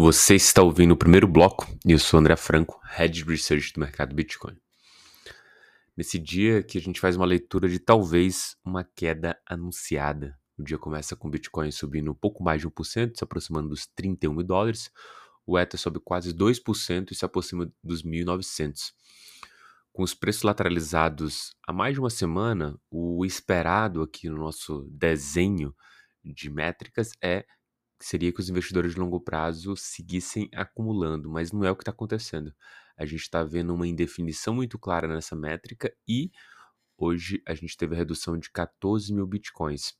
Você está ouvindo o primeiro bloco e eu sou André Franco, Head Research do mercado Bitcoin. Nesse dia que a gente faz uma leitura de talvez uma queda anunciada. O dia começa com o Bitcoin subindo um pouco mais de 1%, se aproximando dos 31 mil dólares. O Ether sobe quase 2% e se aproxima dos 1.900. Com os preços lateralizados há mais de uma semana, o esperado aqui no nosso desenho de métricas é seria que os investidores de longo prazo seguissem acumulando, mas não é o que está acontecendo. A gente está vendo uma indefinição muito clara nessa métrica e hoje a gente teve a redução de 14 mil bitcoins.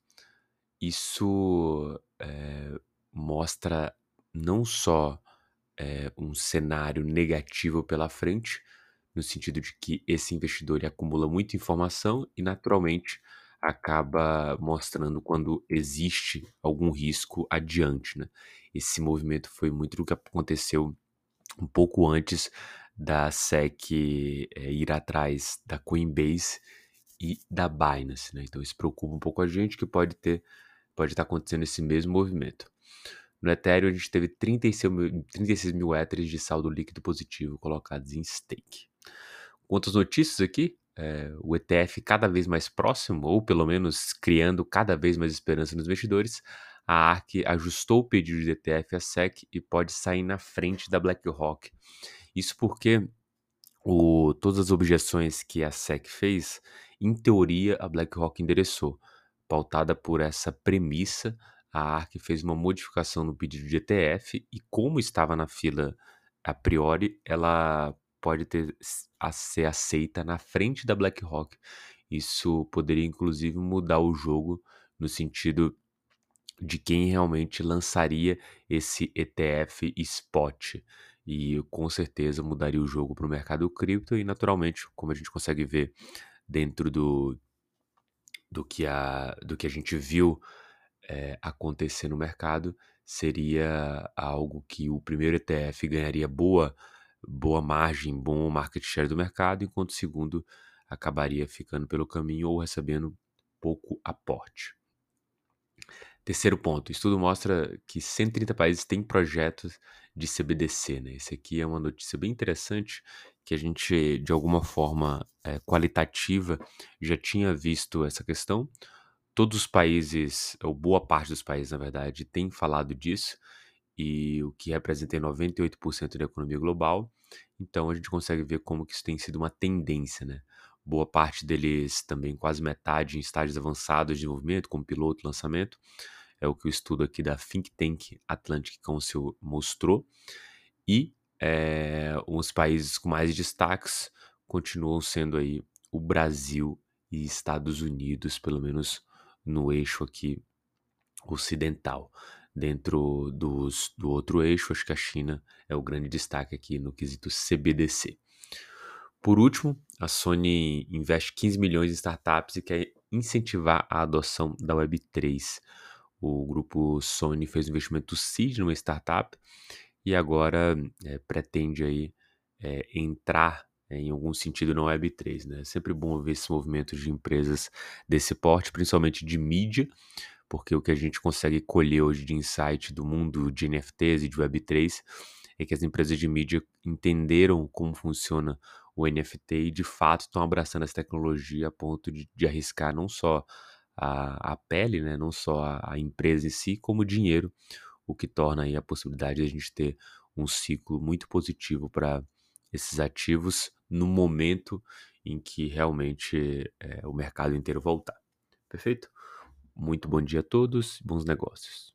Isso é, mostra não só é, um cenário negativo pela frente, no sentido de que esse investidor acumula muita informação e, naturalmente, acaba mostrando quando existe algum risco adiante, né? Esse movimento foi muito do que aconteceu um pouco antes da SEC é, ir atrás da Coinbase e da Binance, né? Então isso preocupa um pouco a gente que pode ter, pode estar acontecendo esse mesmo movimento. No Ethereum a gente teve 36 mil, 36 mil Ethers de saldo líquido positivo colocados em stake. Quantas notícias aqui? É, o ETF cada vez mais próximo, ou pelo menos criando cada vez mais esperança nos investidores, a ARK ajustou o pedido de ETF à SEC e pode sair na frente da BlackRock. Isso porque o, todas as objeções que a SEC fez, em teoria, a BlackRock endereçou. Pautada por essa premissa, a ARK fez uma modificação no pedido de ETF e, como estava na fila a priori, ela pode ter a ser aceita na frente da BlackRock. Isso poderia inclusive mudar o jogo no sentido de quem realmente lançaria esse ETF spot. E com certeza mudaria o jogo para o mercado cripto e naturalmente, como a gente consegue ver dentro do, do, que, a, do que a gente viu é, acontecer no mercado, seria algo que o primeiro ETF ganharia boa boa margem, bom market share do mercado, enquanto o segundo acabaria ficando pelo caminho ou recebendo pouco aporte. Terceiro ponto, estudo mostra que 130 países têm projetos de CBDC. Né? Esse aqui é uma notícia bem interessante que a gente, de alguma forma é, qualitativa, já tinha visto essa questão. Todos os países, ou boa parte dos países, na verdade, tem falado disso e o que representa 98% da economia global. Então a gente consegue ver como que isso tem sido uma tendência, né? Boa parte deles também, quase metade, em estágios avançados de desenvolvimento, como piloto lançamento. É o que o estudo aqui da Think Tank Atlantic Council mostrou. E é, os países com mais destaques continuam sendo aí o Brasil e Estados Unidos, pelo menos no eixo aqui ocidental dentro dos, do outro eixo, acho que a China é o grande destaque aqui no quesito CBDC. Por último, a Sony investe 15 milhões em startups e quer incentivar a adoção da Web3. O grupo Sony fez um investimento seed numa startup e agora é, pretende aí é, entrar é, em algum sentido na Web3. Né? É sempre bom ver esse movimento de empresas desse porte, principalmente de mídia, porque o que a gente consegue colher hoje de insight do mundo de NFTs e de Web3 é que as empresas de mídia entenderam como funciona o NFT e de fato estão abraçando essa tecnologia a ponto de, de arriscar não só a, a, pele, né, não só a, a empresa em si, como o dinheiro, o que torna aí a possibilidade de a gente ter um ciclo muito positivo para esses ativos no momento em que realmente é, o mercado inteiro voltar. Perfeito? Muito bom dia a todos, bons negócios.